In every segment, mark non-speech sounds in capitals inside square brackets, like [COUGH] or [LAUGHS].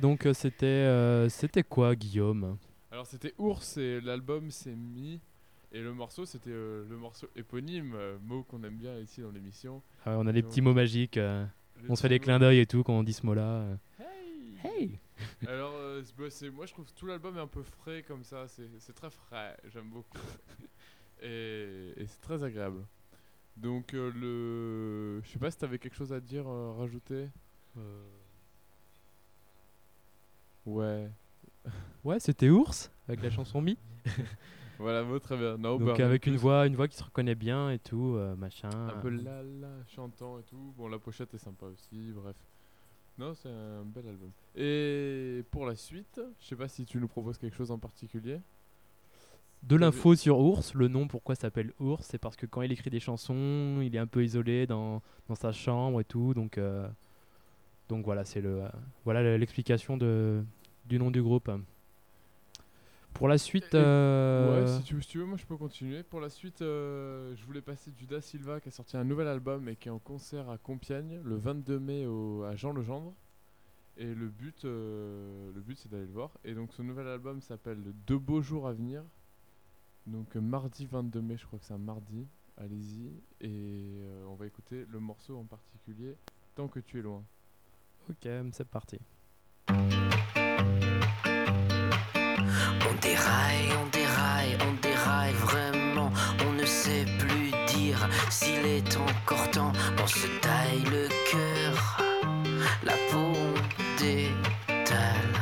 Donc euh, c'était euh, c'était quoi, Guillaume? Alors c'était Ours et l'album c'est Mi. Et le morceau c'était euh, le morceau éponyme, euh, mot qu'on aime bien ici dans l'émission. Ah, On a des Donc, petits mots magiques. euh, on se fait des clins d'œil et tout quand on dit ce mot-là. euh. Hey Hey [LAUGHS] Alors euh, c'est- bah, moi je trouve que tout l'album est un peu frais comme ça, c'est c'est très frais, j'aime beaucoup. [LAUGHS] et et c'est très agréable. Donc euh, le... Je sais pas si t'avais quelque chose à dire, euh, rajouter? Ouais. Ouais, c'était Ours avec la chanson Mi. [LAUGHS] Voilà, mot très bien. Donc bah, avec une voix, une voix qui se reconnaît bien et tout, euh, machin. Un peu la la, chantant et tout. Bon, la pochette est sympa aussi, bref. Non, c'est un bel album. Et pour la suite, je sais pas si tu nous proposes quelque chose en particulier. De l'info sur Ours, le nom pourquoi s'appelle Ours, c'est parce que quand il écrit des chansons, il est un peu isolé dans, dans sa chambre et tout, donc euh, donc voilà, c'est le euh, voilà le- l'explication de du nom du groupe. Pour la suite, Et- euh, Ouais, si tu, si tu veux, moi je peux continuer. Pour la suite, euh, je voulais passer Judas Silva qui a sorti un nouvel album et qui est en concert à Compiègne le 22 mai au, à Jean Legendre. Et le but, euh, le but c'est d'aller le voir. Et donc son nouvel album s'appelle Deux beaux jours à venir. Donc mardi 22 mai, je crois que c'est un mardi. Allez-y. Et on va écouter le morceau en particulier, Tant que tu es loin. ok, c'est parti. Déraille, on déraille, on déraille vraiment. On ne sait plus dire s'il est encore temps. On se taille le cœur, la peau détale.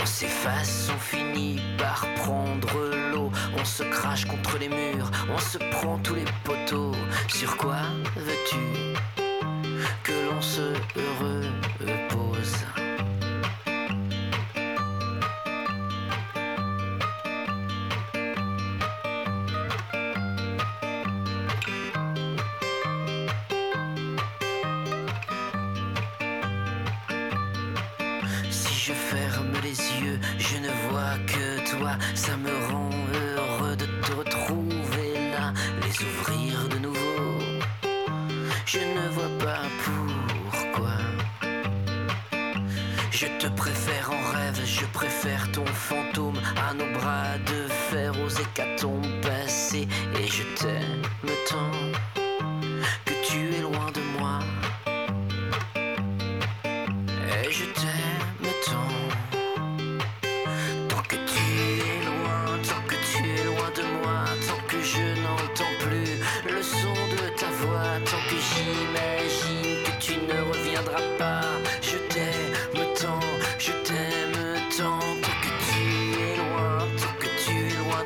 On s'efface, on finit par prendre l'eau. On se crache contre les murs, on se prend tous les poteaux. Sur quoi veux-tu que l'on se repose?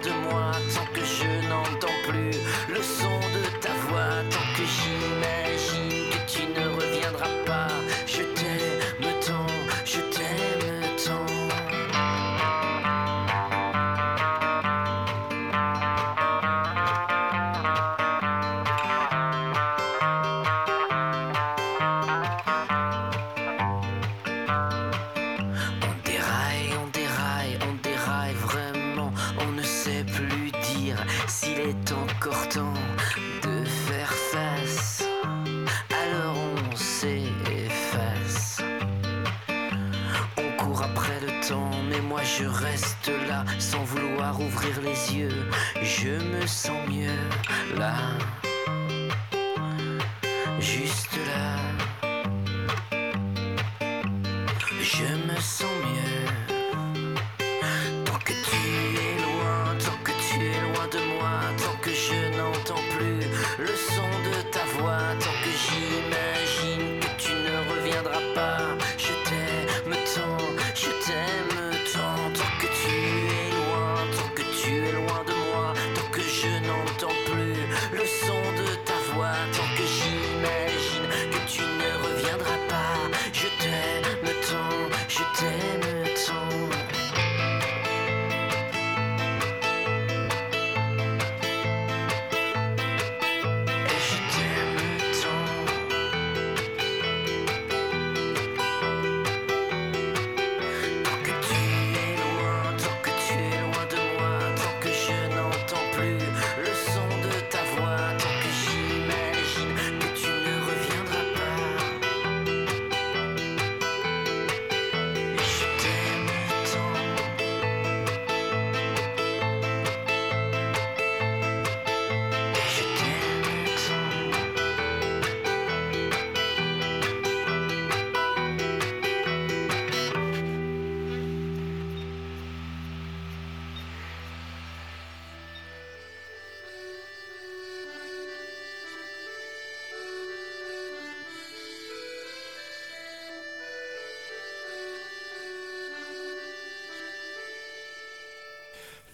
De moi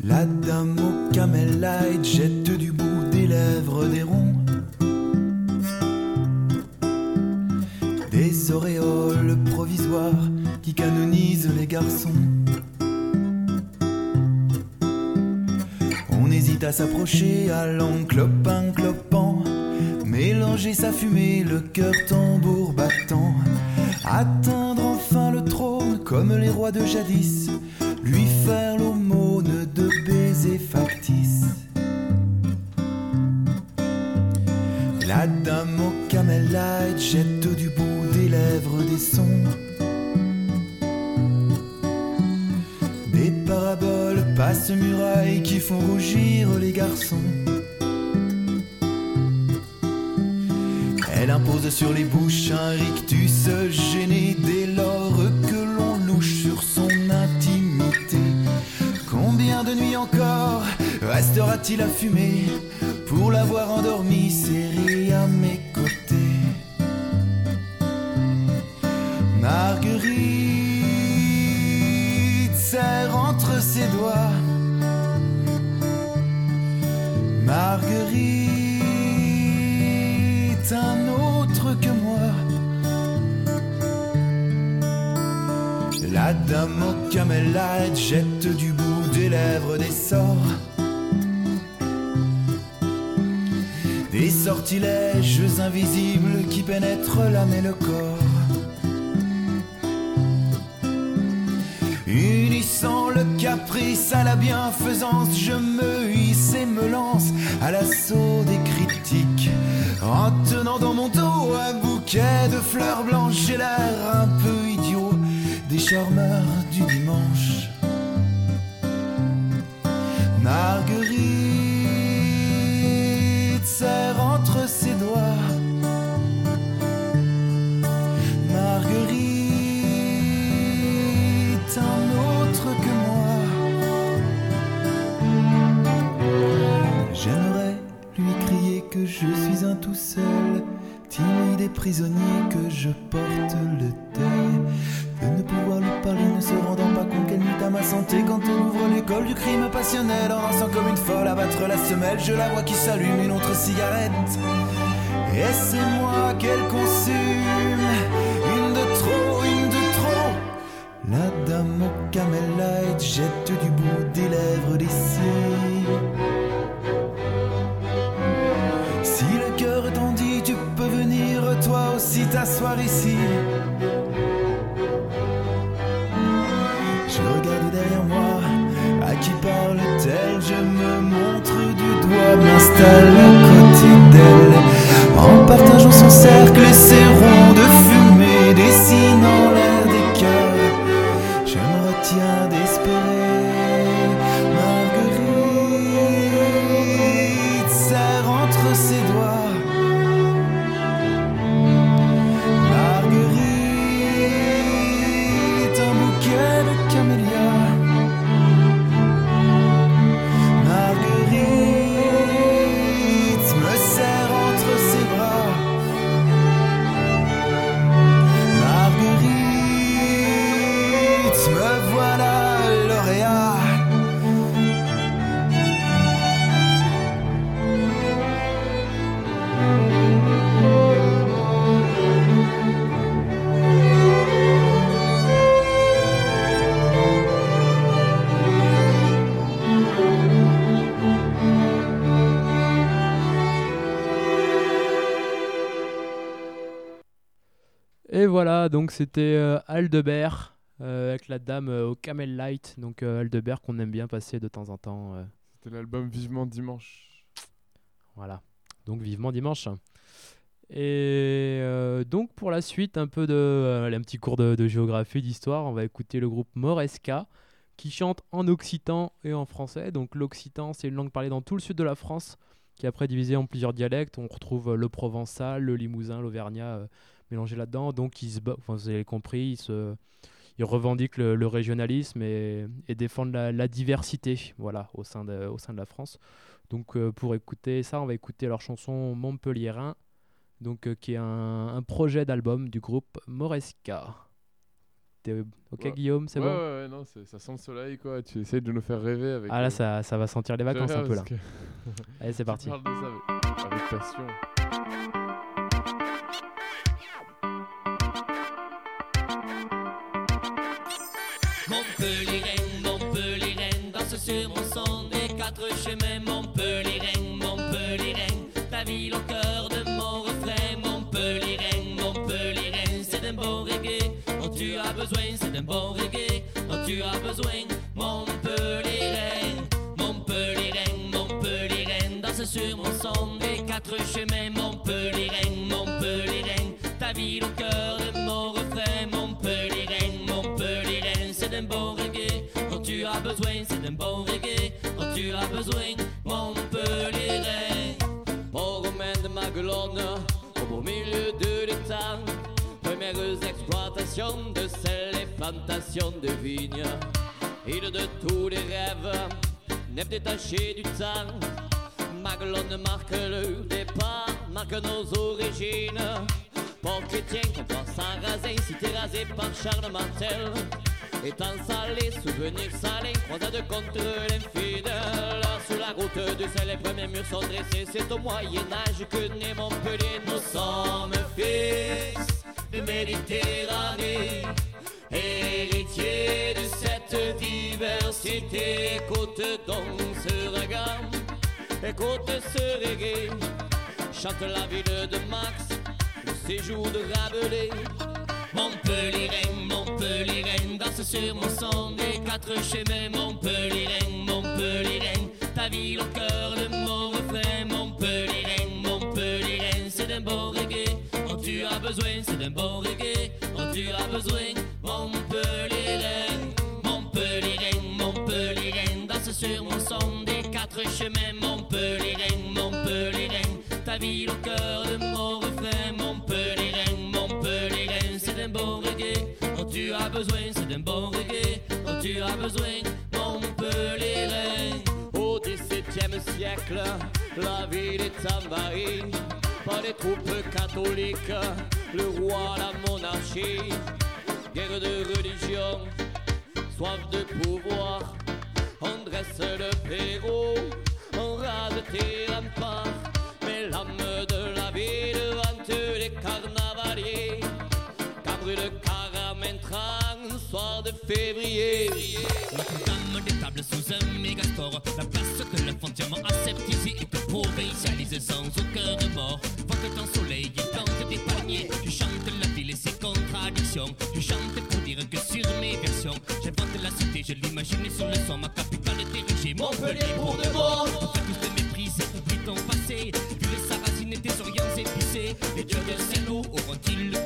La dame au camel light jette du bout des lèvres des ronds. Des auréoles provisoires qui canonisent les garçons. On hésite à s'approcher, allant clopin. Clopant, mélanger sa fumée, le cœur tambour battant, atteindre enfin le trône comme les rois de jadis, lui faire baisers factices. La dame au camel light jette du bout des lèvres des sons. Des paraboles passent murailles qui font rougir les garçons. Elle impose sur les bouches un rictus gêné dès lors restera-t-il à fumer pour l'avoir endormi serré à mes côtés? Marguerite serre entre ses doigts. Marguerite, un autre que moi. La dame au camel light jette du bout des lèvres sortilèges invisibles qui pénètrent l'âme et le corps. Unissant le caprice à la bienfaisance, je me hisse et me lance à l'assaut des critiques. En tenant dans mon dos un bouquet de fleurs blanches, j'ai l'air un peu idiot des charmeurs du dimanche. Marguerite je suis un tout seul, timide et prisonnier, que je porte le deuil. De ne pouvoir lui parler, ne se rendant pas compte qu'elle nuit à ma santé quand on ouvre l'école du crime passionnel. En dansant comme une folle, abattre la semelle, je la vois qui s'allume une autre cigarette. Et c'est moi qu'elle consume, une de trop, une de trop. La dame au camel light jette du bout des lèvres des cils. Je regarde derrière moi, à qui parle-t-elle? Je me montre du doigt, m'installe à côté d'elle. En partageant son cercle et ses ronds Et voilà, donc c'était euh, Aldebert euh, avec la dame euh, au Camel Light. Donc Aldebert qu'on aime bien passer de temps en temps. C'était l'album Vivement Dimanche. voilà. Donc vivement dimanche. Et euh, donc pour la suite, un peu de, euh, un petit cours de, de géographie, d'histoire. On va écouter le groupe Moresca qui chante en occitan et en français. Donc l'occitan, c'est une langue parlée dans tout le sud de la France, qui est après divisée en plusieurs dialectes. On retrouve le provençal, le limousin, l'auvergnat euh, mélangés là-dedans. Donc ils se, ba- enfin, vous avez compris, ils, se, ils revendiquent le, le régionalisme et, et défendent la, la diversité, voilà, au sein de, au sein de la France. Donc euh, pour écouter ça, on va écouter leur chanson Montpellierin, donc euh, qui est un, un projet d'album du groupe Moresca. Ok, Ouais. Guillaume C'est ouais, bon ouais, ouais, non, ça sent le soleil, quoi. Tu essayes de nous faire rêver avec. Ah là, euh, ça, ça va sentir les vacances un peu là. que Allez, c'est [LAUGHS] parti. parles de ça avec, avec passion. D'un bon reggae dont tu as besoin. Montpellier, Montpellier, Montpellier, danse sur mon son des quatre chemins. Montpellier, Montpellier, ta ville au cœur de mon refrain. Montpellier, Montpellier, c'est d'un bon reggae dont tu as besoin. C'est d'un bon reggae dont tu as besoin. Montpellier, Port romain de Maguelone, au beau milieu de l'étang. Premières exploitations de sel et plantations de vignes. Île de tous les rêves, nef détaché du temps. Maguelone marque le départ, marque nos origines. Port chrétien pense sans raser, cité rasée par Charles Martel. Étant salé, souvenirs salés, croisade contre l'infidèle. Sur la route du sel, les premiers murs sont dressés. C'est au Moyen-Âge que naît Montpellier. Nous sommes fils Méditerranée, héritiers de cette diversité. Écoute donc ce regard, écoute ce reggae. Chante la ville de Max, le séjour de Rabelais. Montpellier, Montpellier, danse sur mon son des quatre chemins. Montpellier, Montpellier, ta ville au cœur de mon refrain. Montpellier, besoin. C'est d'un bon reggae dont tu as besoin. Montpellier, Montpellier, Montpellier, danse sur mon son des quatre chemins. Montpellier, Montpellier, ta ville au cœur de mon refrain. Montpellier, Montpellier, c'est d'un bon reggae dont tu as besoin. C'est d'un bon reggae dont tu as besoin. Montpellier, au XVIIe siècle, la ville est envahie par les troupes catholiques, le roi, la monarchie, guerre de religion, soif de pouvoir. On dresse le Pérou, on rase tes remparts, mais l'âme de la ville hante les carnavaliers. Qu'a brûle Caramentran, soir de février. Notre-Dame des tables sous un mégastore, la place que le fond diamant aseptisé et que provincialise sans aucun remords. Vogue ton soleil, il plante des palmiers, tu chantes la ville et ses contradictions. Tu chantes pour dire que sur mes versions, j'invente la cité, je l'imagine sur le son, ma capitale dirigée, Montpellier pour de bon. Tous te mépriser, oublie ton passé, vu les sarrasines et tes orients épicés. Les dieux de Saint-Lô auront-ils le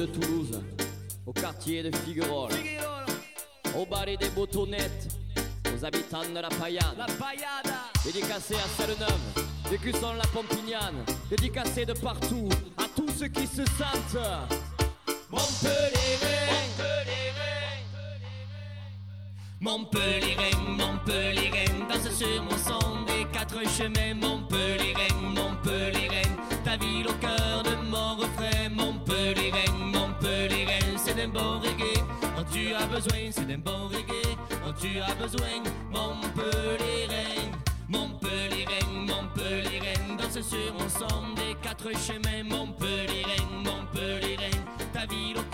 de Toulouse, au quartier de Figuerolles, au balai des Botonnettes, aux habitants de la Paillade. La paillada Dédicacé à Celle-Neuve, Vécusson la Pompignane, dédicacé de partout à tous ceux qui se sentent Montpellier. Montpellier, Montpellier, danse sur mon son des quatre chemins. Montpellier, Montpellier, ta ville au cœur de mon refrain. Montpellier, d'un bon reggae dont tu as besoin. C'est d'un bon reggae dont tu as besoin. Montpellier, Montpellier, Montpellier, danse sur mon son des quatre chemins. Montpellier, Montpellier, ta ville au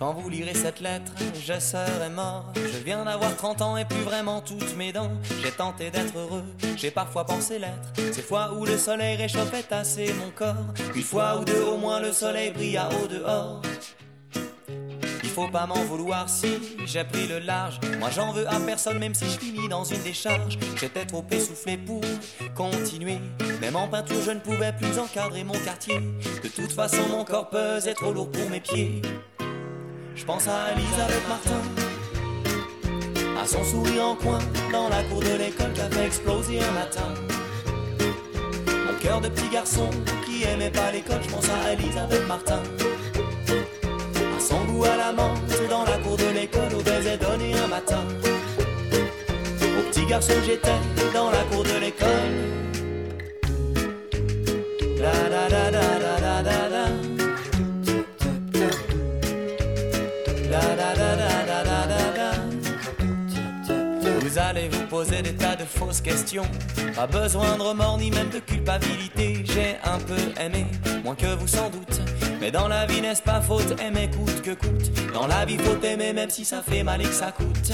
Quand vous lirez cette lettre, je serai mort. Je viens d'avoir 30 ans et plus vraiment toutes mes dents. J'ai tenté d'être heureux, j'ai parfois pensé l'être. Ces fois où le soleil réchauffait assez mon corps. Une fois ou deux au moins le soleil brilla au dehors. Il faut pas m'en vouloir si j'ai pris le large. Moi j'en veux à personne, même si je finis dans une décharge. J'étais trop essoufflé pour continuer. Même en peinture, je ne pouvais plus encadrer mon quartier. De toute façon, mon corps pesait trop lourd pour mes pieds. Je pense à Elisabeth Martin, à son sourire en coin dans la cour de l'école qui avait explosé un matin. Mon cœur de petit garçon qui aimait pas l'école, je pense à Elisabeth Martin. À son goût à la menthe dans la cour de l'école au baiser donné un matin. Au petit garçon j'étais dans la cour de l'école. Poser des tas de fausses questions. Pas besoin de remords ni même de culpabilité. J'ai un peu aimé, moins que vous sans doute. Mais dans la vie, n'est-ce pas faute aimer coûte que coûte? Dans la vie, faut aimer même si ça fait mal et que ça coûte.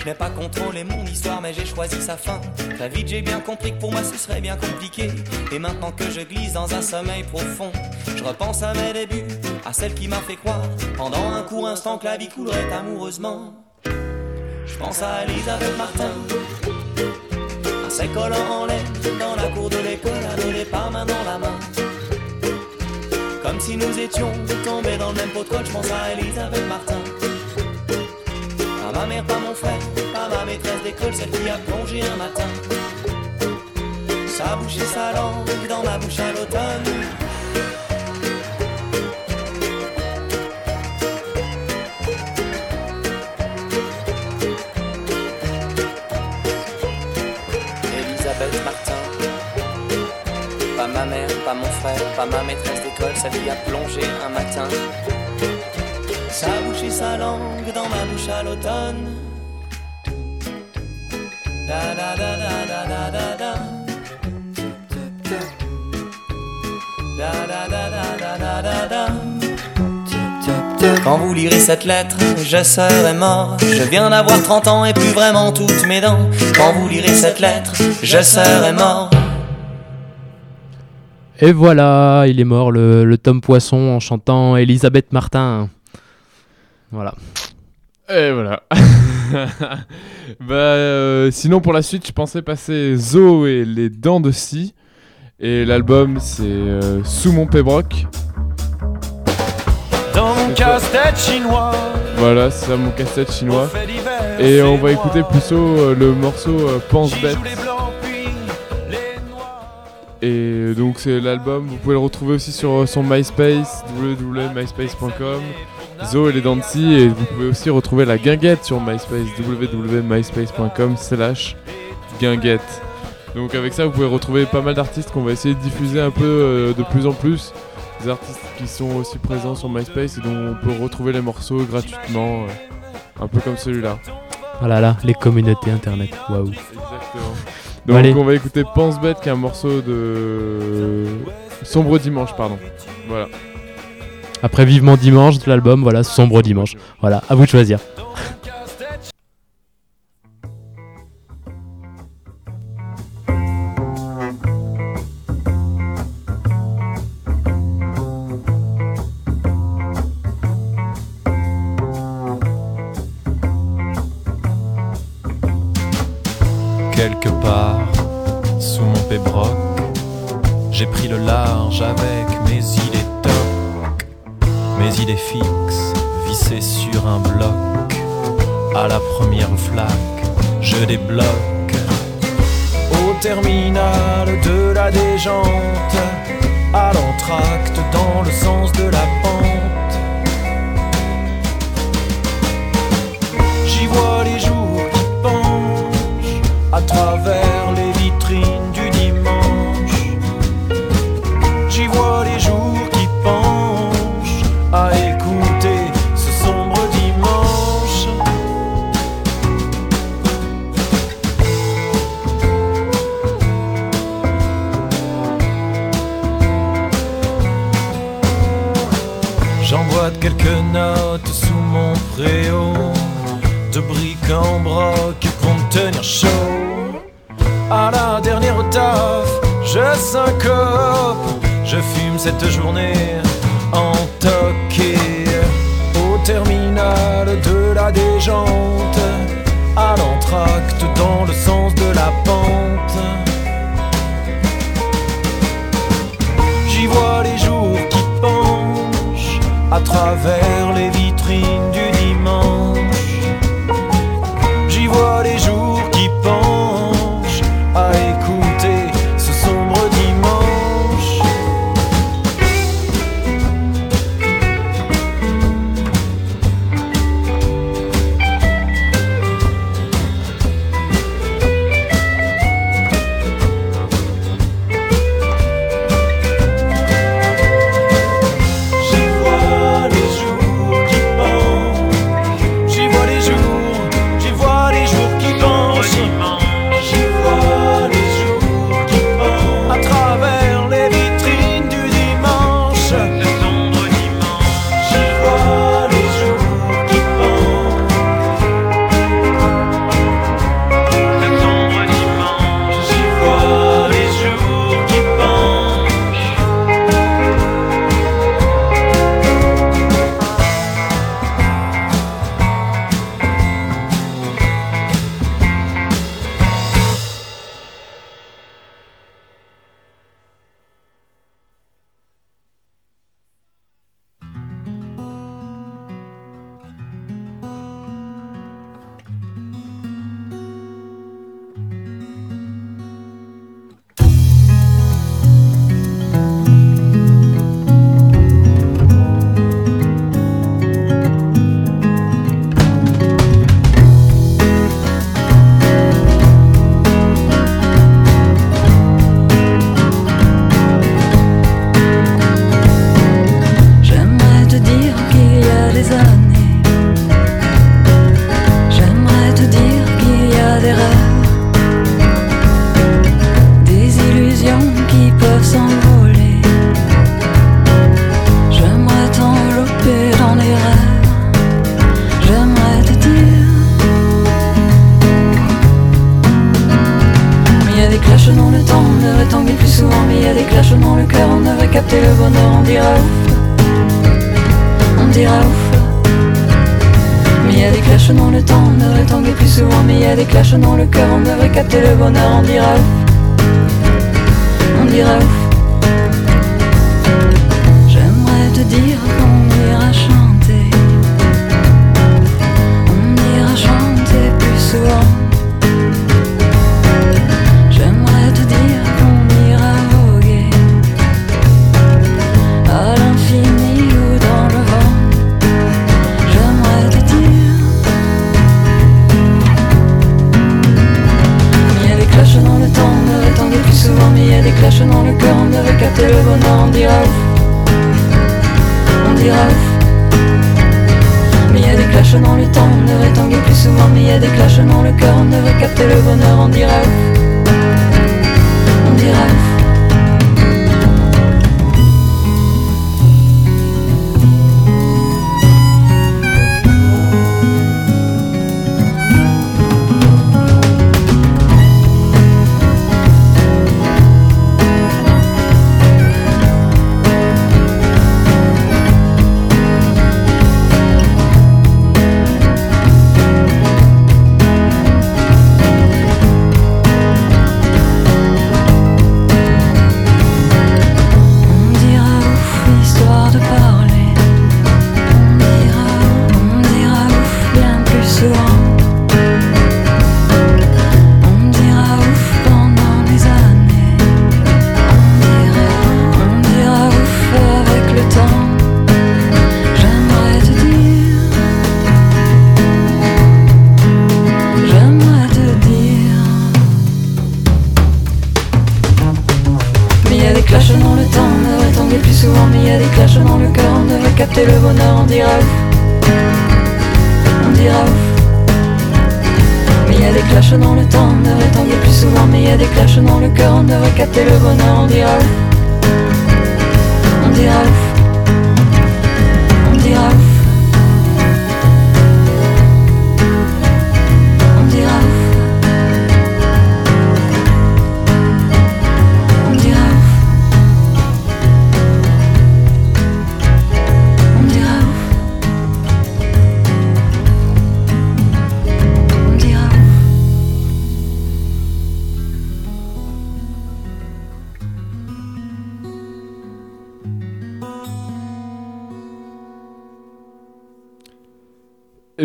Je n'ai pas contrôlé mon histoire, mais j'ai choisi sa fin. Très vite, j'ai bien compris que pour moi ce serait bien compliqué. Et maintenant que je glisse dans un sommeil profond, je repense à mes débuts, à celle qui m'a fait croire, pendant un court instant, que la vie coulerait amoureusement. Je pense à Elisabeth Martin, à ses collants en laine, dans la cour de l'école, à nos pas main dans la main. Comme si nous étions tombés dans le même pot de colle, je pense à Elisabeth Martin. Pas ma mère, pas mon frère, pas ma maîtresse d'école, celle qui a plongé un matin. Sa bouche et sa langue dans ma bouche à l'automne. Pas mon frère, pas ma maîtresse d'école, celle qui a plongé un matin. Sa bouche et sa langue dans ma bouche à l'automne. Quand vous lirez cette lettre, je serai mort. Je viens d'avoir 30 ans et plus vraiment toutes mes dents. Quand vous lirez cette lettre, je serai mort. Et voilà, il est mort, le, le Tom Poisson, en chantant Elisabeth Martin. Voilà. Et voilà. [LAUGHS] bah, euh, sinon, pour la suite, je pensais passer Zo et les dents de scie. Et l'album, c'est euh, Sous mon pébroc. Dans mon casse-tête chinois. Voilà, c'est ça mon casse-tête chinois. Et on va écouter plutôt euh, le morceau euh, Pense bête. Et donc c'est l'album, vous pouvez le retrouver aussi sur euh, son MySpace, www.myspace.com, Zo et les Dancy, et vous pouvez aussi retrouver la guinguette sur MySpace, www.myspace.com slash guinguette. Donc avec ça vous pouvez retrouver pas mal d'artistes qu'on va essayer de diffuser un peu euh, de plus en plus, des artistes qui sont aussi présents sur MySpace et dont on peut retrouver les morceaux gratuitement, euh, un peu comme celui-là. Voilà, là, les communautés internet. Waouh. Exactement. Donc allez. on va écouter Pense Bête qui est un morceau de Sombre Dimanche, pardon. Voilà. Après Vivement Dimanche de l'album, voilà, Sombre Dimanche. Voilà, à vous de choisir.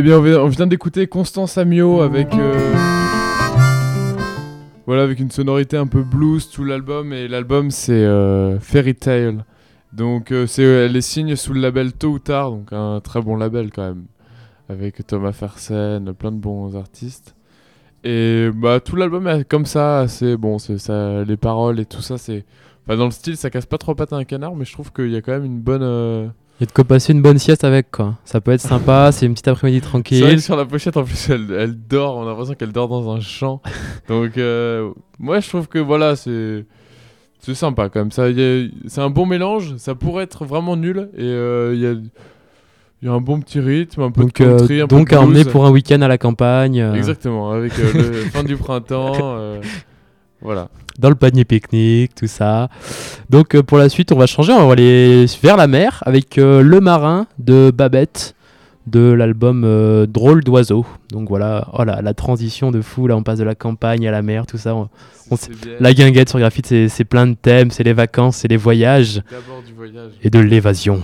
Bien, on vient, d'écouter Constance Amio avec. euh, Voilà, avec une sonorité un peu blues tout l'album. Et l'album, c'est euh, Fairy Tale. Donc, euh, c'est, elle est signe sous le label Tôt ou Tard, donc un très bon label quand même. Avec Thomas Fersen, plein de bons artistes. Et bah, tout l'album est comme ça, c'est bon, c'est ça, les paroles et tout ça, c'est. Dans le style, ça casse pas trop pattes à un canard, mais je trouve qu'il y a quand même une bonne. Il y a de quoi passer une bonne sieste avec, quoi. Ça peut être sympa, c'est une petite après-midi vrai tranquille. que sur la pochette, en plus, elle, elle dort. On a l'impression qu'elle dort dans un champ. [LAUGHS] Donc, euh, moi, je trouve que voilà, c'est. C'est sympa quand même. C'est un bon mélange. Ça pourrait être vraiment nul. Et euh, il y, a, il y a un bon petit rythme, un peu Donc, de country, euh, un peu donc de à emmener pour un week-end à la campagne, Exactement, avec le fin du printemps. [LAUGHS] voilà. dans le panier pique-nique, tout ça. Donc euh, pour la suite, on va changer, on va aller vers la mer avec euh, Le Marin de Babette de l'album euh, Drôle d'oiseau. Donc voilà, oh là, la transition de fou, là on passe de la campagne à la mer, tout ça. on-. La guinguette sur graphite, c'est plein de thèmes, c'est les vacances, c'est les voyages D'abord du voyage. et de l'évasion.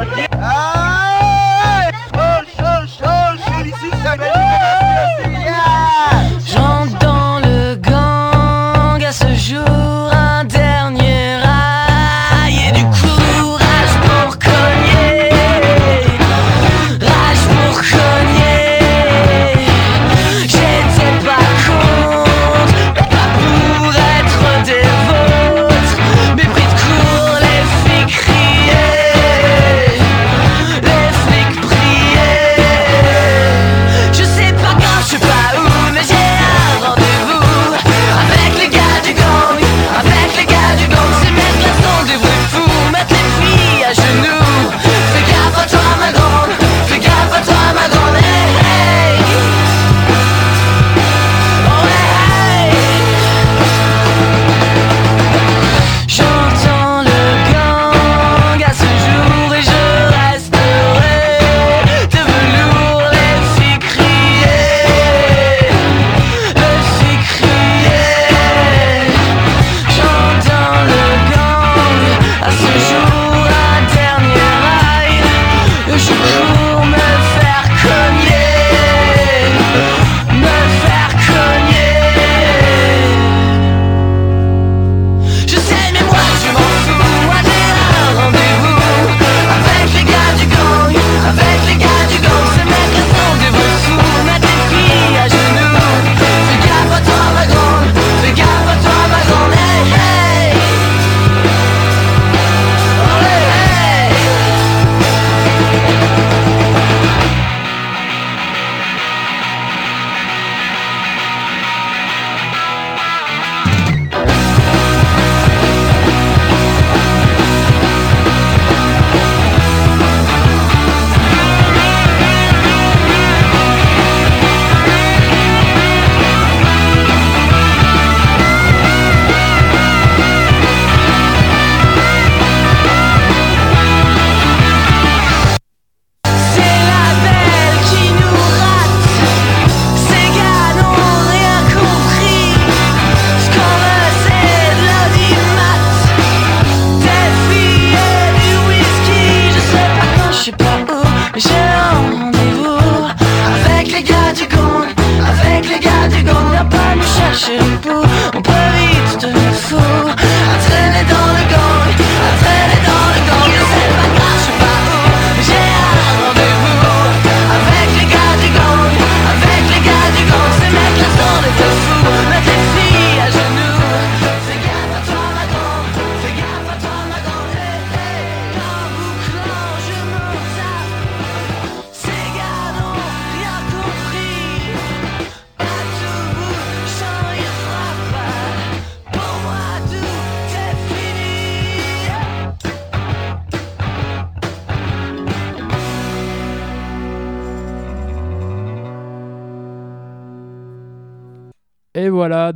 mất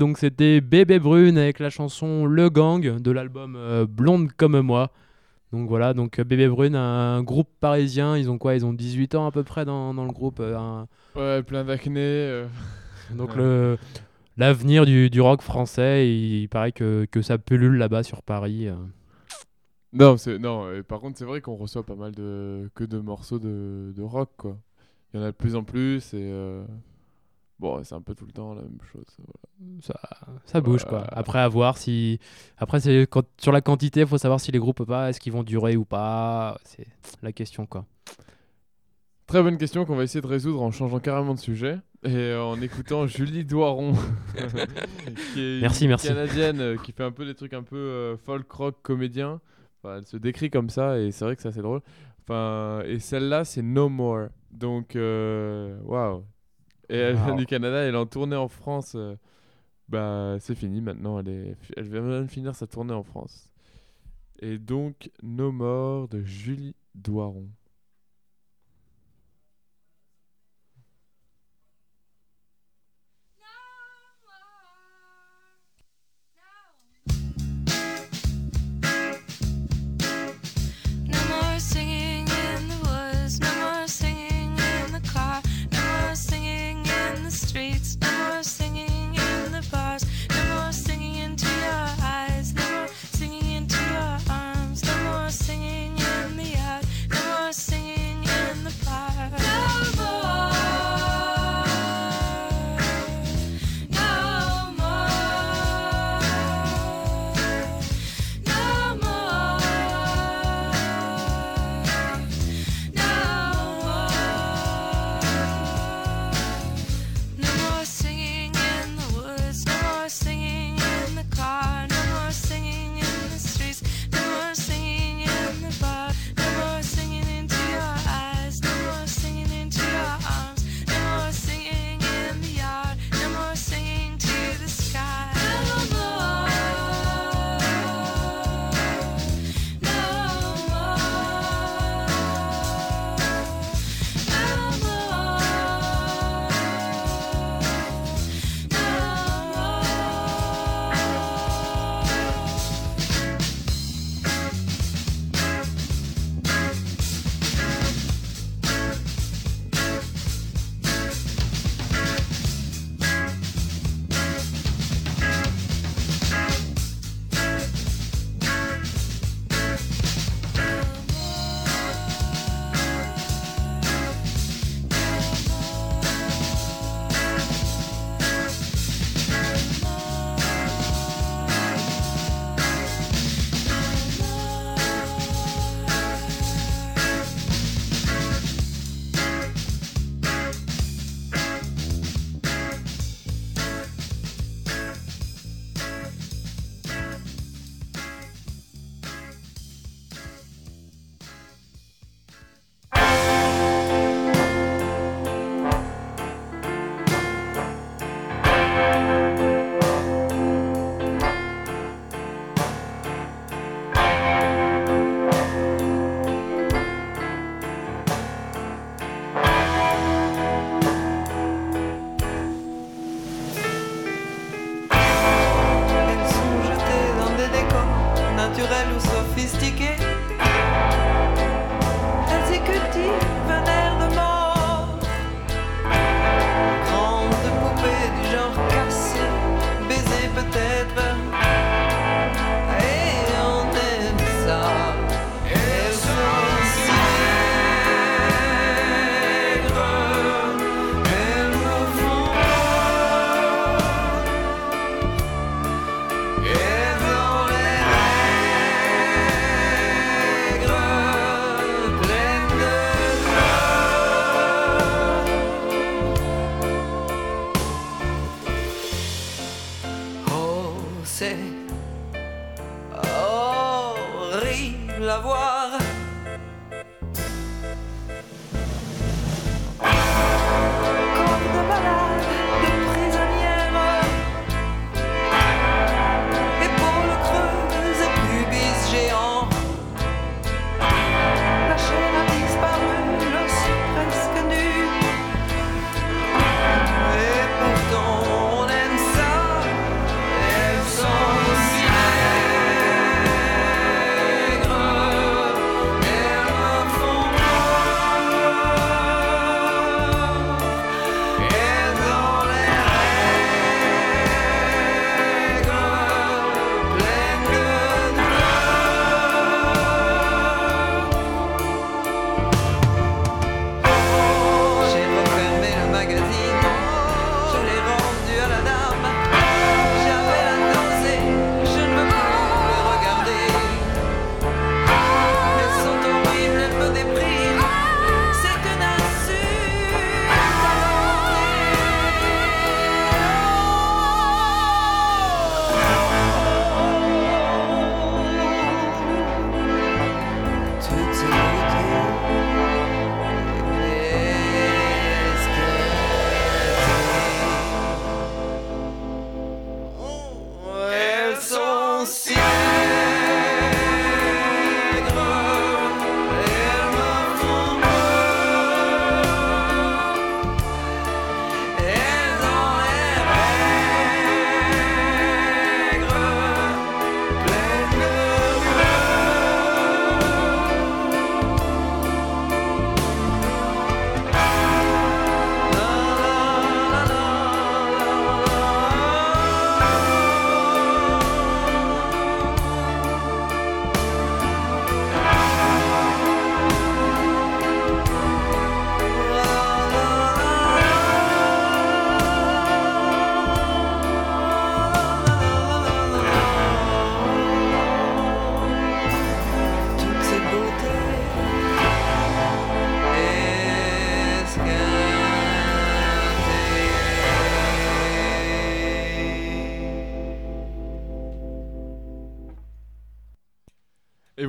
donc c'était Bébé Brune avec la chanson Le Gang de l'album euh, Blonde comme moi. Donc voilà, donc euh, Bébé Brune, un groupe parisien, ils ont quoi? Ils ont 18 ans à peu près dans, dans le groupe. euh, un- Ouais, plein d'acné. [LAUGHS] donc Ouais. le l'avenir du, du rock français, il, paraît que, que ça pullule là-bas sur Paris. Non, c'est non. par contre, c'est vrai qu'on reçoit pas mal de que de morceaux de, de rock, quoi. Il y en a de plus en plus et euh, bon, c'est un peu tout le temps la même chose. voilà. Ça, ça bouge quoi. Après à voir si après c'est quand sur la quantité, il faut savoir si les groupes pas est-ce qu'ils vont durer ou pas, c'est la question quoi. Très bonne question qu'on va essayer de résoudre en changeant carrément de sujet et euh, en écoutant [LAUGHS] Julie Doiron, [LAUGHS] qui est Merci, une merci. canadienne euh, qui fait un peu des trucs un peu euh, folk rock comédien. Enfin, elle se décrit comme ça et c'est vrai que c'est assez drôle. Enfin, et celle-là, c'est No More. Donc, euh, waouh. Et elle vient Wow. du Canada, elle est en tournée en France. euh, bah, c'est fini maintenant. Elle, est, elle vient de finir sa tournée en France. Et donc, No More de Julie Doiron.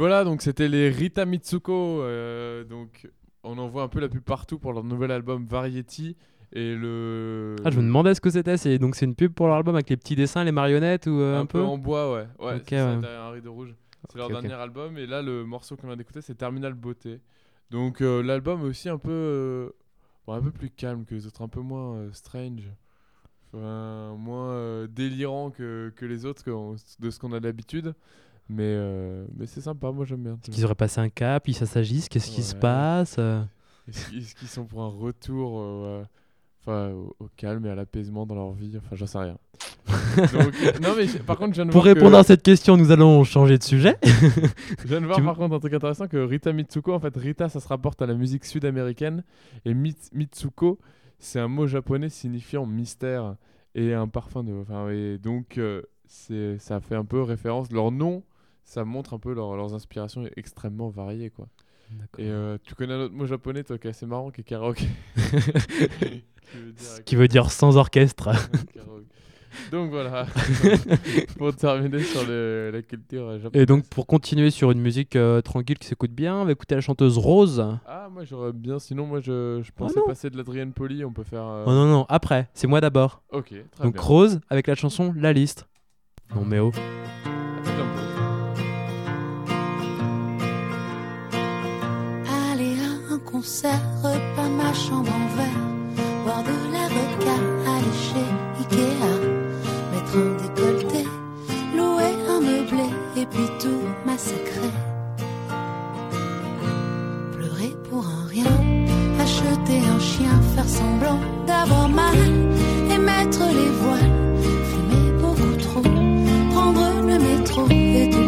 Voilà, donc c'était les Rita Mitsuko. euh, donc on en voit un peu la pub partout pour leur nouvel album Variety. Et le. Ah, je me demandais ce que c'était. C'est donc c'est une pub pour leur album avec les petits dessins, les marionnettes ou euh, un, un peu en bois, ouais. Ouais, c'est ouais. derrière un rideau rouge. C'est leur dernier album. Et là, le morceau qu'on vient d'écouter, c'est Terminal Beauté. Donc euh, l'album est aussi un peu, bon, un peu plus calme que les autres, un peu moins strange. Enfin, moins délirant que, que les autres qu'on- de ce qu'on a d'habitude. Mais, euh, mais c'est sympa, moi j'aime bien. Qu'ils auraient passé un cap, ils s'agissent, qu'est-ce qui se passe euh [LAUGHS] Est-ce qu'ils est-ce sont pour un retour euh, enfin, au, au calme et à l'apaisement dans leur vie? Enfin, j'en sais rien. [LAUGHS] Donc, non, mais par contre, je viens de Pour voir répondre que- à cette question, nous allons changer de sujet. [LAUGHS] Je viens de voir Tu- par contre un truc intéressant que Rita Mitsuko, en fait, Rita, ça se rapporte à la musique sud-américaine et Mit- Mitsuko, c'est un mot japonais signifiant mystère et un parfum de. Enfin, et donc, euh, c'est, ça fait un peu référence. Leur nom, ça montre un peu leur- leurs inspirations extrêmement variées, quoi. Et euh, tu connais un autre mot japonais, toi, qui est assez marrant, qui est karaoke. [LAUGHS] Qui veut dire- Ce qui veut dire sans orchestre. [LAUGHS] Donc voilà, [LAUGHS] pour terminer sur le- la culture japonaise. Et donc pour continuer sur une musique euh, tranquille qui s'écoute bien, on va écouter la chanteuse Rose. Ah, moi j'aurais bien. Sinon, moi je, je pensais non. passer de l'Adrienne Poli. On peut faire. euh, Oh non non, après, c'est moi d'abord. Ok, très Donc bien. Rose avec la chanson La Liste. Non mais oh. Concert, ma chambre en verre, boire de l'avocat, aller chez Ikea, mettre un décolleté, louer un meublé et puis tout massacrer. Pleurer pour un rien, acheter un chien, faire semblant d'avoir mal et mettre les voiles, fumer beaucoup trop, prendre le métro et tout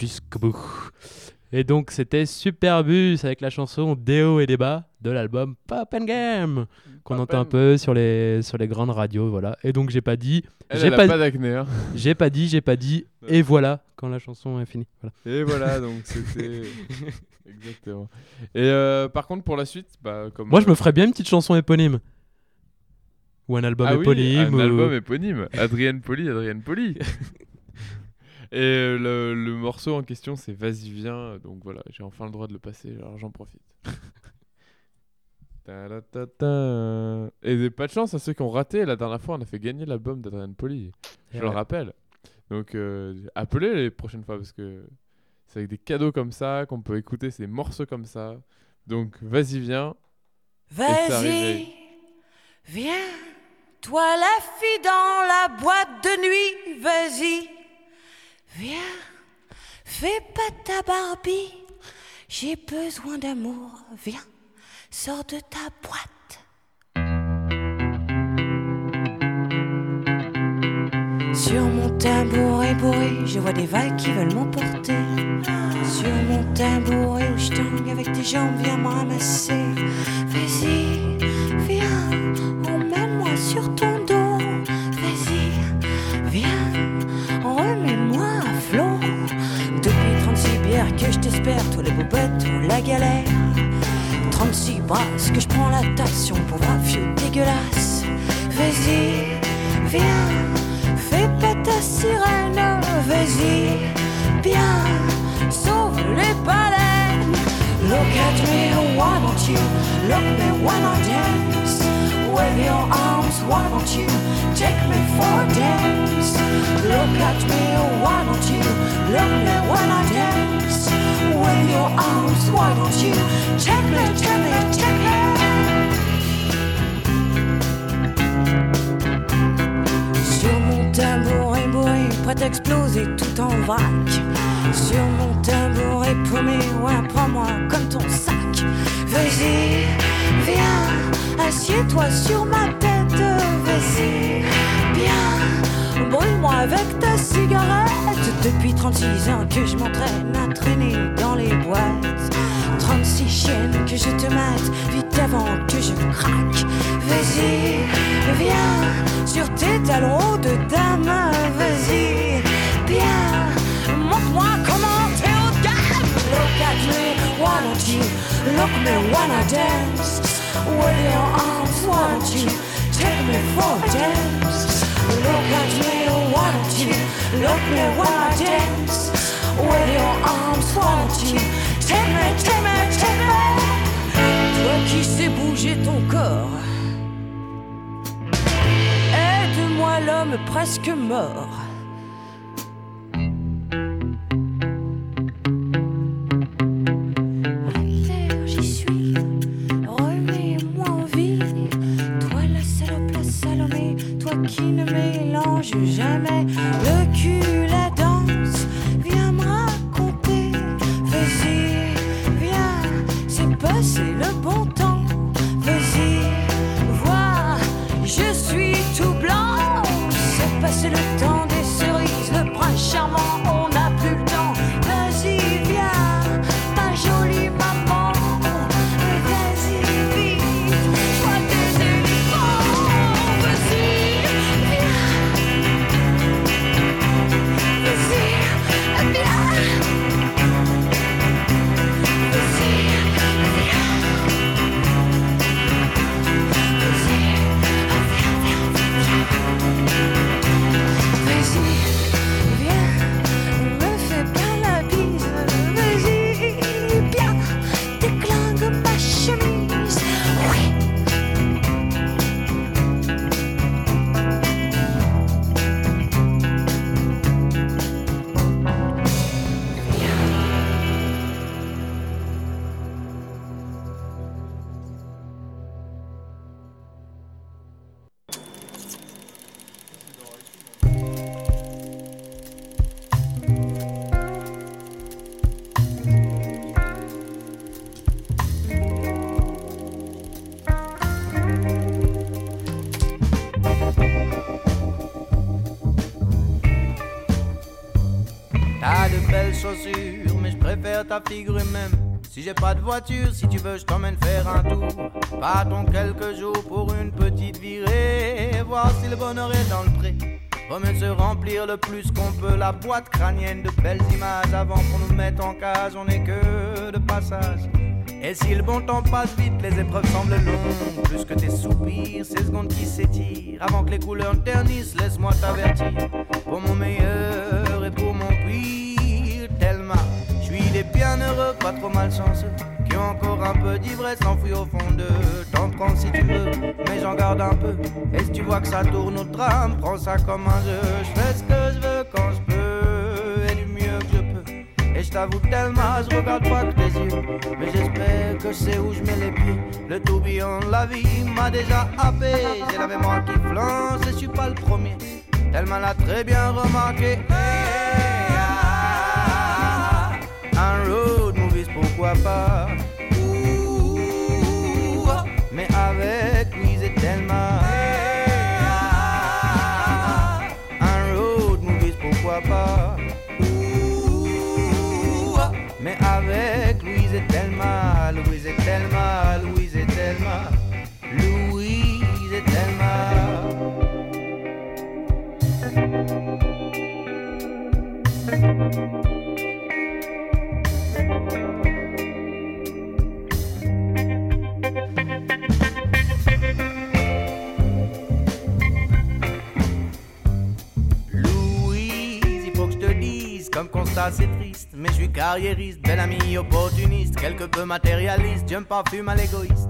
jusqu'au bout. Et donc c'était Superbus avec la chanson Des hauts et des bas de l'album Pop and Game qu'on entend un peu sur les sur les grandes radios voilà. Et donc j'ai pas dit j'ai pas, pas d'acné, hein. [LAUGHS] j'ai pas dit j'ai pas dit et voilà quand la chanson est finie. Voilà. Et voilà, donc [LAUGHS] c'était. Exactement. Et euh, par contre, pour la suite, bah, comme. Moi je me ferais bien une petite chanson éponyme ou un album ah oui, éponyme un ou- album éponyme. Adrienne Poli, Adrienne Poli. [LAUGHS] Et le, le morceau en question, c'est Vas-y, viens. Donc voilà, j'ai enfin le droit de le passer, alors j'en profite. Et pas de chance à ceux qui ont raté. La dernière fois, on a fait gagner l'album d'Adrienne Poli. Je le rappelle. Donc euh, appelez les prochaines fois parce que c'est avec des cadeaux comme ça qu'on peut écouter, des morceaux comme ça. Donc vas-y, viens. Vas-y, viens, toi la fille dans la boîte de nuit, vas-y, viens, fais pas ta Barbie, j'ai besoin d'amour, viens, sors de ta boîte. Sur mon tabouret bourré, je vois des vagues qui veulent m'emporter. Sur mon tabouret où je tangue avec tes jambes, viens me ramasser. Vas-y, tous les bobettes, tout la galère. 36 brasses que je prends la tasse sur pauvre vieux dégueulasse? Vas-y, viens, fais pas ta sirène. Vas-y, viens, sauve les baleines. Look at me, why don't you? Look me, why dance? Wave your arms, why don't you? Take me for a dance? Look at me, why don't you? Look me, why not dance? Wave your arms, why don't you? Take me, take me, take me? Sur mon tabouret bourré, prêt à exploser tout en vrac. Sur mon tabouret paumé, ouais, prends-moi comme ton sac. Vas-y, viens, assieds-toi sur ma tête. Vas-y, viens, brûle-moi avec ta cigarette. Depuis 36 ans que je m'entraîne à traîner dans les boîtes. 36 chiennes que je te mate, vite avant que je craque. Vas-y, viens, sur tes talons de dame. Vas-y, viens, montre-moi comment t'es haut de gamme. Look at me, why don't? Look me, not dance? With your arms, don't you? Take me for a dance. Look at me, don't you? Look me, why not dance? With your arms, don't you? Take me, take me, take me. Toi qui sais bouger ton corps. Aide-moi l'homme presque mort. Voiture, si tu veux, je t'emmène faire un tour. Partons quelques jours pour une petite virée, voir si le bonheur est dans le pré. Promet de se remplir le plus qu'on peut la boîte crânienne de belles images avant qu'on nous mette en cage, on est que de passage. Et si le bon temps passe vite, les épreuves semblent longues. Plus que tes soupirs, ces secondes qui s'étirent. Avant que les couleurs ternissent, laisse-moi t'avertir. Pour mon meilleur pas trop malchanceux. Qui ont encore un peu d'ivresse enfouie au fond d'eux. T'en prends si tu veux, mais j'en garde un peu. Et si tu vois que ça tourne au drame, prends ça comme un jeu. Je fais ce que je veux quand je peux, et du mieux que je peux. Et je t'avoue tellement, je regarde pas que tes yeux. Mais j'espère que je sais où je mets les pieds. Le tourbillon de la vie m'a déjà happé. J'ai la mémoire qui flanche et je suis pas le premier. Tellement l'a très bien remarqué. Hey, ah, un road movies, pourquoi pas. C'est triste, mais je suis carriériste, bel ami opportuniste, quelque peu matérialiste, je me parfume à l'égoïste.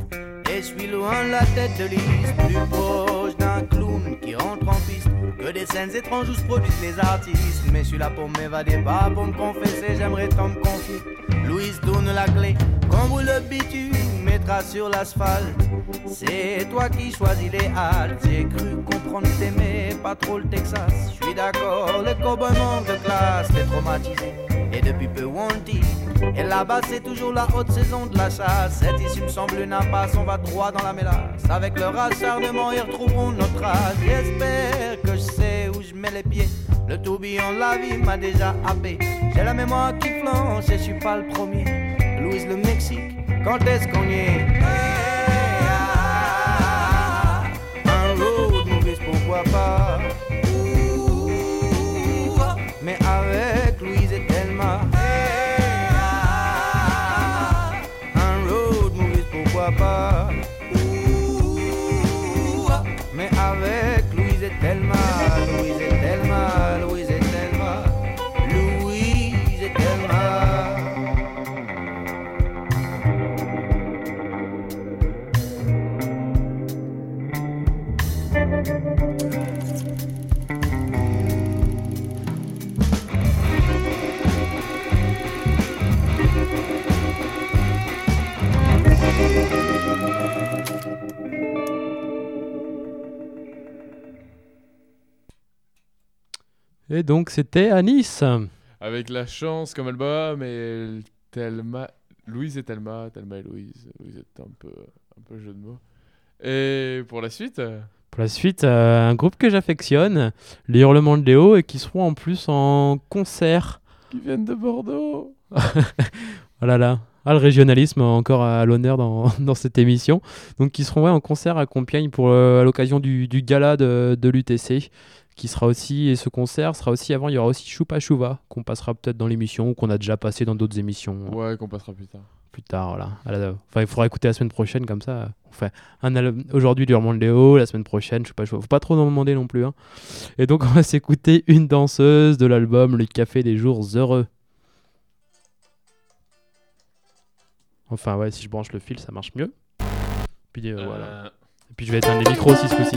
Et je suis loin de la tête de liste, plus proche d'un clown qui rentre en piste. Que des scènes étranges où se produisent les artistes. Mais je suis là pour m'évader, pas pour me confesser, j'aimerais tant me confier. Louise tourne la clé, quand vous le bitume mettra sur l'asphalte. C'est toi qui choisis les haltes. J'ai cru comprendre que t'aimais pas trop le Texas. Je suis d'accord, le cowboy manque de classe, t'es traumatisé. Et depuis peu on dit. Et là-bas c'est toujours la haute saison de la chasse. Cette issue me semble une impasse, on va droit dans la mélasse. Avec leur acharnement, ils retrouveront notre trace. J'espère que je sais où je mets les pieds. Le tourbillon de la vie m'a déjà happé. J'ai la mémoire qui flanche et je suis pas le premier. Louise le Mexique, quand est-ce Et donc c'était à Nice. Avec la chance comme album et Thelma, Louise et Thelma, Thelma et Louise. Louise est un peu, un peu jeu de mots. Et pour la suite? Pour la suite, euh, un groupe que j'affectionne, les Hurlements de Léo, et qui seront en plus en concert. Qui viennent de Bordeaux. [LAUGHS] Oh là là. Ah, le régionalisme encore à l'honneur dans, [LAUGHS] dans cette émission. Donc, qui seront ouais, en concert à Compiègne pour, euh, à l'occasion du, du gala de, de l'UTC. Qui sera aussi, et ce concert sera aussi avant, il y aura aussi Choupa Chouva, qu'on passera peut-être dans l'émission, ou qu'on a déjà passé dans d'autres émissions. Ouais, qu'on passera plus tard. Plus tard, voilà. À la- Enfin, il faudra écouter la semaine prochaine, comme ça. On fait un album aujourd'hui du de Léo, la semaine prochaine, Choupa Chouva. Faut pas trop en demander non plus. hein. Et donc, on va s'écouter une danseuse de l'album Le Café des Jours Heureux. Enfin, ouais, si je branche le fil, ça marche mieux. Puis euh, voilà. Et puis je vais éteindre les micros aussi ce coup-ci.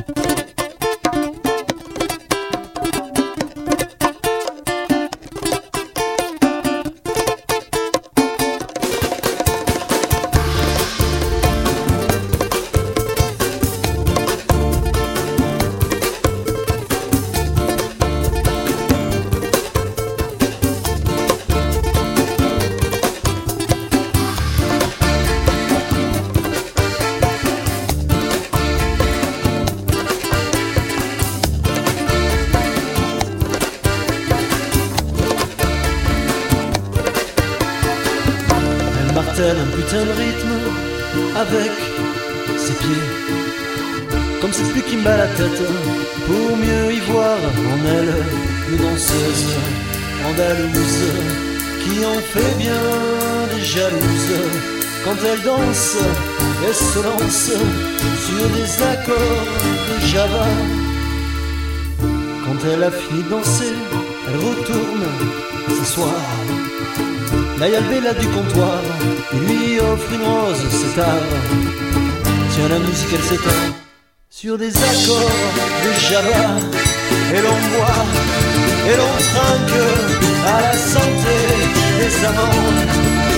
Pour mieux y voir en elle une danseuse andalouse qui en fait bien des jalouses quand elle danse et se lance sur des accords de Java. Quand elle a fini de danser, elle retourne s'asseoir. Le bella du comptoir, il lui offre une rose, c'est tard. Tiens la musique elle s'éteint sur des accords de Java. Et l'on boit, et l'on trinque à la santé des amants.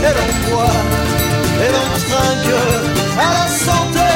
Et l'on boit, et l'on trinque à la santé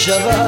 Java.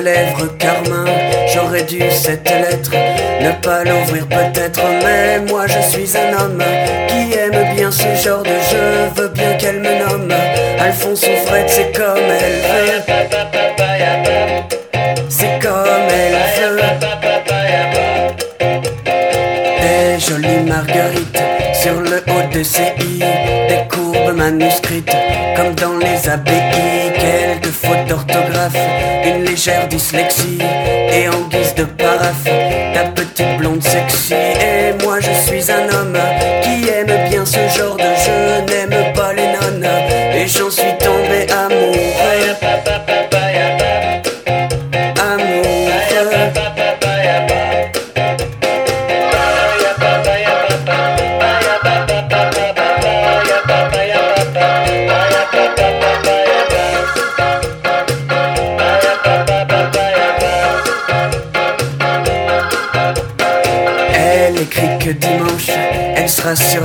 Lèvres, carmin. J'aurais dû cette lettre ne pas l'ouvrir peut-être, mais moi je suis un homme qui aime bien ce genre de jeu. Veux bien qu'elle me nomme Alphonse ou Fred, c'est comme elle veut. C'est comme elle veut. Des jolies marguerites sur le haut de ses i, des courbes manuscrites comme dans les abbayes, légère dyslexie et en guise de paraphe, ta petite blonde sexy. Et moi je suis un homme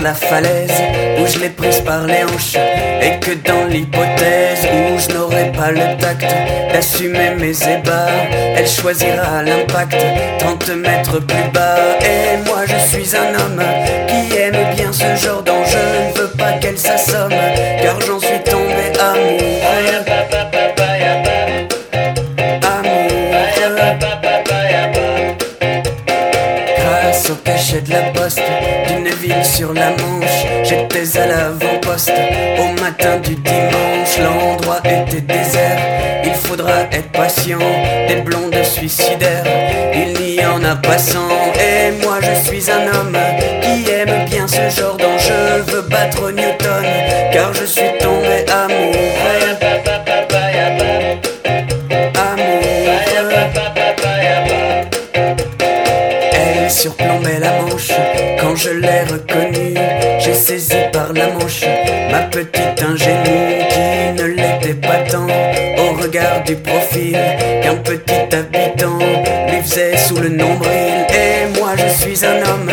la falaise où je l'ai prise par les hanches et que dans l'hypothèse où je n'aurai pas le tact d'assumer mes ébats, elle choisira l'impact 30 mètres plus bas. Et moi je suis un homme qui aime bien ce genre d'enjeu, ne veux pas qu'elle s'assomme car j'en suis tombé amoureux. De la poste sur la Manche, j'étais à l'avant-poste au matin du dimanche. L'endroit était désert, il faudra être patient. Des blondes suicidaires, il n'y en a pas cent. Et moi je suis un homme qui aime bien ce genre d'enjeu. Veux battre Newton, car je suis tombé je l'ai reconnue. J'ai saisi par la manche ma petite ingénue qui ne l'était pas tant au regard du profil qu'un petit habitant lui faisait sous le nombril. Et moi je suis un homme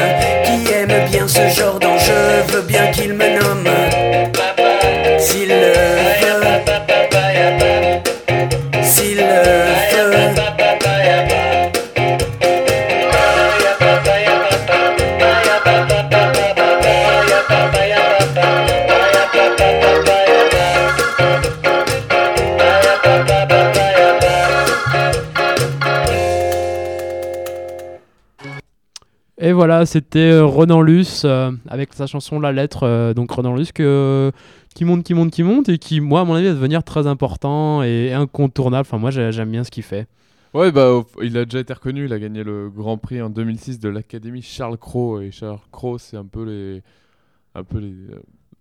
voilà, c'était euh, Renan Luce euh, avec sa chanson La Lettre. euh, donc Renan Luce qui monte, qui monte, qui monte et qui, moi, à mon avis, va devenir très important et incontournable. Enfin, moi, j'ai- j'aime bien ce qu'il fait. Ouais, bah, il a déjà été reconnu. Il a gagné le Grand Prix en 2006 de l'Académie Charles Cros. Et Charles Cros, c'est un peu les, un peu les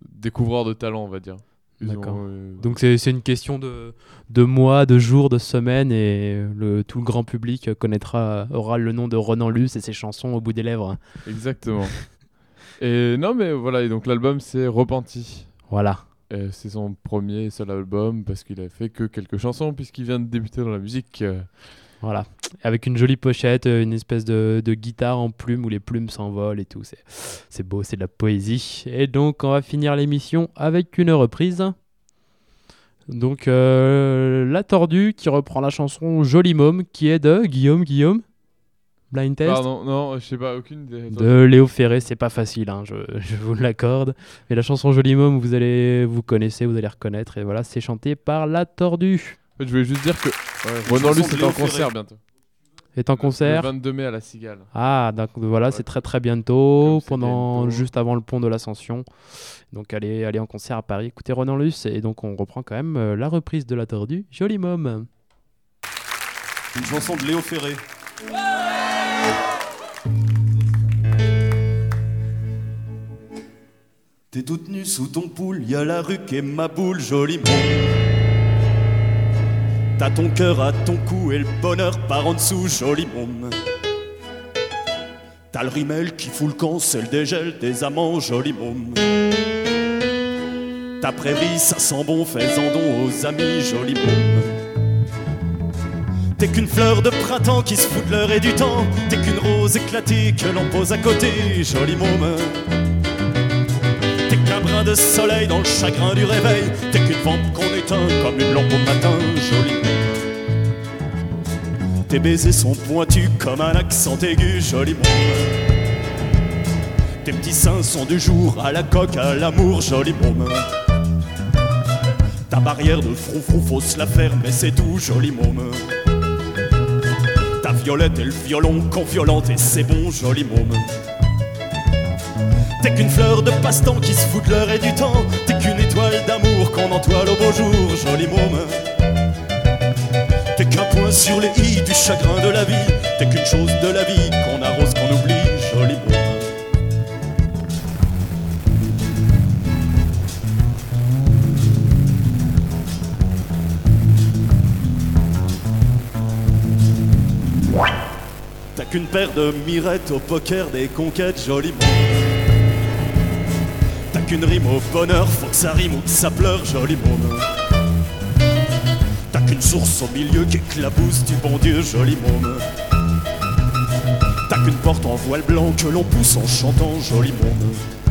découvreurs de talent, on va dire. Ils D'accord. ont, euh, Donc c'est une question de, de mois, de jours, de semaines et le, tout le grand public connaîtra, aura le nom de Renan Luce et ses chansons au bout des lèvres. Exactement. [LAUGHS] et non, mais voilà. Et donc l'album, c'est Repenti. Voilà. Euh, c'est son premier et seul album parce qu'il a fait que quelques chansons puisqu'il vient de débuter dans la musique. Voilà. Avec une jolie pochette, euh, une espèce de, de guitare en plumes où les plumes s'envolent et tout. C'est- C'est beau, c'est de la poésie. Et donc, on va finir l'émission avec une reprise. Donc, euh, La Tordue qui reprend la chanson Joli Môme qui est de Guillaume Guillaume? Blind Test? Pardon, non, je sais pas, aucune idée. de Léo Ferré, c'est pas facile, hein, je, [LAUGHS] je vous l'accorde. Mais la chanson Joli Môme, vous allez vous connaissez, vous allez reconnaître. Et voilà, c'est chanté par La Tordue. Je voulais juste dire que Renan Luce est en Ferré. concert bientôt. Est en Le- concert Le 22 mai à la Cigale. Ah, donc voilà, c'est très très bientôt, pendant juste avant le pont de l'Ascension. Donc allez, allez en concert à Paris, écoutez Renan Luce et donc on reprend quand même euh, la reprise de la tordue, Joli Môme. Une chanson de Léo Ferré. T'es toute nue sous ton poule, y a la rue qui est ma boule, joli monde. T'as ton cœur à ton cou et le bonheur par en dessous, joli môme. T'as le rimel qui fout le camp, c'est le dégel des amants, joli môme. Ta prairie, ça sent bon, fais-en don aux amis, joli môme. T'es qu'une fleur de printemps qui se fout de l'heure et du temps. T'es qu'une rose éclatée que l'on pose à côté, joli môme. De soleil dans le chagrin du réveil. T'es qu'une vente qu'on éteint comme une lampe au matin, joli môme. Tes baisers sont pointus comme un accent aigu, joli môme. Tes petits seins sont du jour à la coque, à l'amour, joli môme. Ta barrière de frou-frou, faut se la faire, mais c'est tout, joli môme. Ta violette et le violon qu'on violente et c'est bon, joli môme. T'es qu'une fleur de passe-temps qui se fout de l'heure et du temps. T'es qu'une étoile d'amour qu'on entoile au beau jour, joli môme. T'es qu'un point sur les i du chagrin de la vie. T'es qu'une chose de la vie qu'on arrose, qu'on oublie, joli môme. T'as qu'une paire de mirettes au poker des conquêtes, joli môme. Qu'une rime au bonheur, faut que ça rime ou que ça pleure, joli môme. T'as qu'une source au milieu qui éclabousse du bon Dieu, joli môme. T'as qu'une porte en voile blanc que l'on pousse en chantant, joli môme.